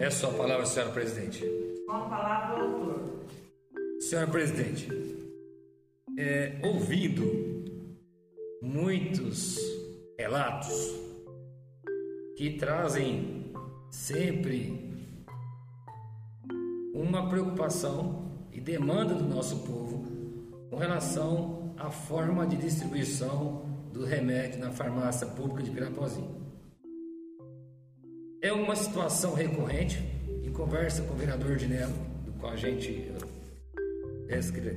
Peço a palavra, senhora presidente. Com a palavra, o autor. Senhora presidente, é, ouvindo muitos relatos que trazem sempre uma preocupação e demanda do nosso povo com relação à forma de distribuição do remédio na farmácia pública de Pirapozinho. É uma situação recorrente, em conversa com o vereador Dinelo, do qual a gente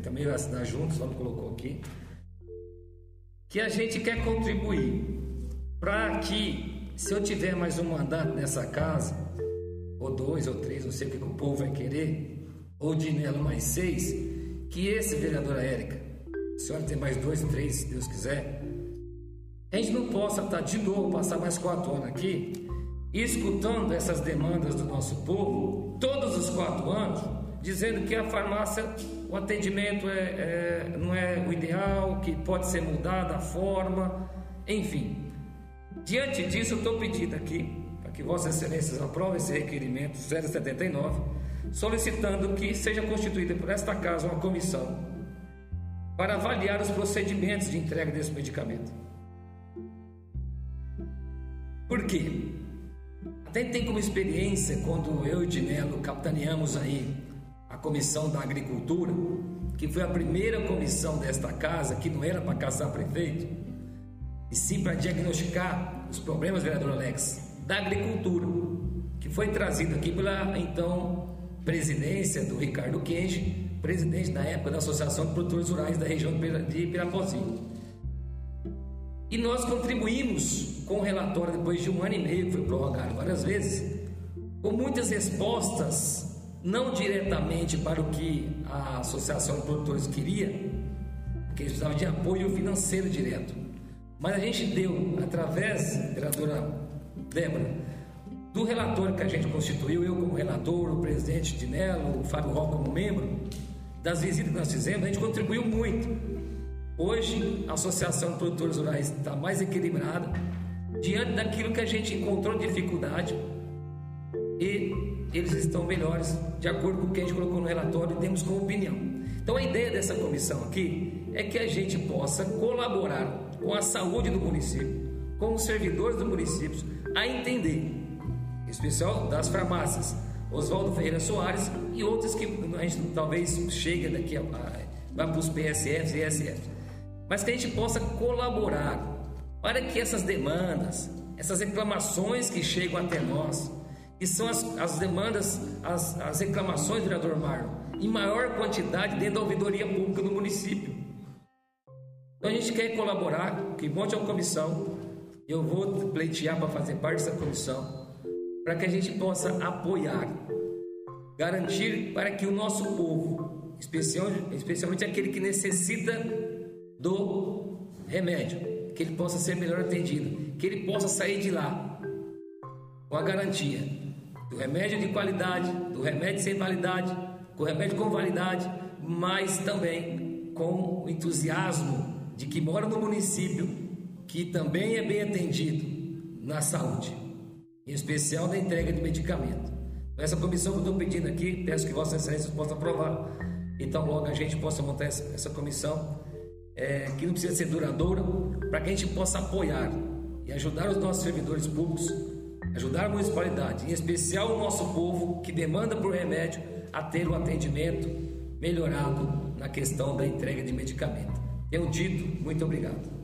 também vai assinar juntos, só colocou aqui, que a gente quer contribuir para que, se eu tiver mais um mandato nessa casa, ou dois ou três, não sei o que o povo vai querer, ou Dinelo mais seis, que esse vereador Érica, a senhora tem mais dois, três, se Deus quiser, a gente não possa estar de novo, passar mais quatro anos aqui, escutando essas demandas do nosso povo, todos os quatro anos, dizendo que a farmácia, o atendimento é, é, não é o ideal, que pode ser mudada a forma, enfim. Diante disso, eu estou pedindo aqui para que Vossas Excelências aprovem esse requerimento 079, solicitando que seja constituída por esta casa uma comissão para avaliar os procedimentos de entrega desse medicamento. Por quê? Até tem como experiência quando eu e Dinelo capitaneamos aí a comissão da agricultura, que foi a primeira comissão desta casa que não era para caçar prefeito, e sim para diagnosticar os problemas, vereador Alex, da agricultura, que foi trazido aqui pela então presidência do Ricardo Kenji, presidente na época da Associação de Produtores Rurais da região de Pirapozinho. E nós contribuímos com o relatório depois de um ano e meio, que foi prorrogado várias vezes, com muitas respostas, não diretamente para o que a Associação de Produtores queria, porque eles precisavam de apoio financeiro direto. Mas a gente deu, através, vereadora Débora, do relatório que a gente constituiu, eu como relator, o presidente Dinelo, o Fábio Ró como membro, das visitas que nós fizemos, a gente contribuiu muito Hoje, a Associação de Produtores Rurais está mais equilibrada diante daquilo que a gente encontrou dificuldade e eles estão melhores, de acordo com o que a gente colocou no relatório e temos como opinião. Então, a ideia dessa comissão aqui é que a gente possa colaborar com a saúde do município, com os servidores do município, a entender, em especial das farmácias, Oswaldo Ferreira Soares e outras que a gente talvez chegue daqui a, vai para os PSFs e ESFs mas que a gente possa colaborar para que essas demandas, essas reclamações que chegam até nós, que são as, as demandas, as, as reclamações, vereador Marlon, em maior quantidade dentro da ouvidoria pública do município. Então a gente quer colaborar, que monte uma comissão, eu vou pleitear para fazer parte dessa comissão, para que a gente possa apoiar, garantir para que o nosso povo, especialmente aquele que necessita do remédio, que ele possa ser melhor atendido, que ele possa sair de lá com a garantia do remédio de qualidade, do remédio sem validade, com remédio com validade, mas também com o entusiasmo de que mora no município, que também é bem atendido na saúde, em especial na entrega de medicamento. Essa comissão que eu estou pedindo aqui, peço que Vossa Excelência possa aprovar. Então, logo a gente possa montar essa comissão é, que não precisa ser duradoura, para que a gente possa apoiar e ajudar os nossos servidores públicos, ajudar a municipalidade, em especial o nosso povo que demanda por remédio, a ter o atendimento melhorado na questão da entrega de medicamento. Tenho dito, muito obrigado.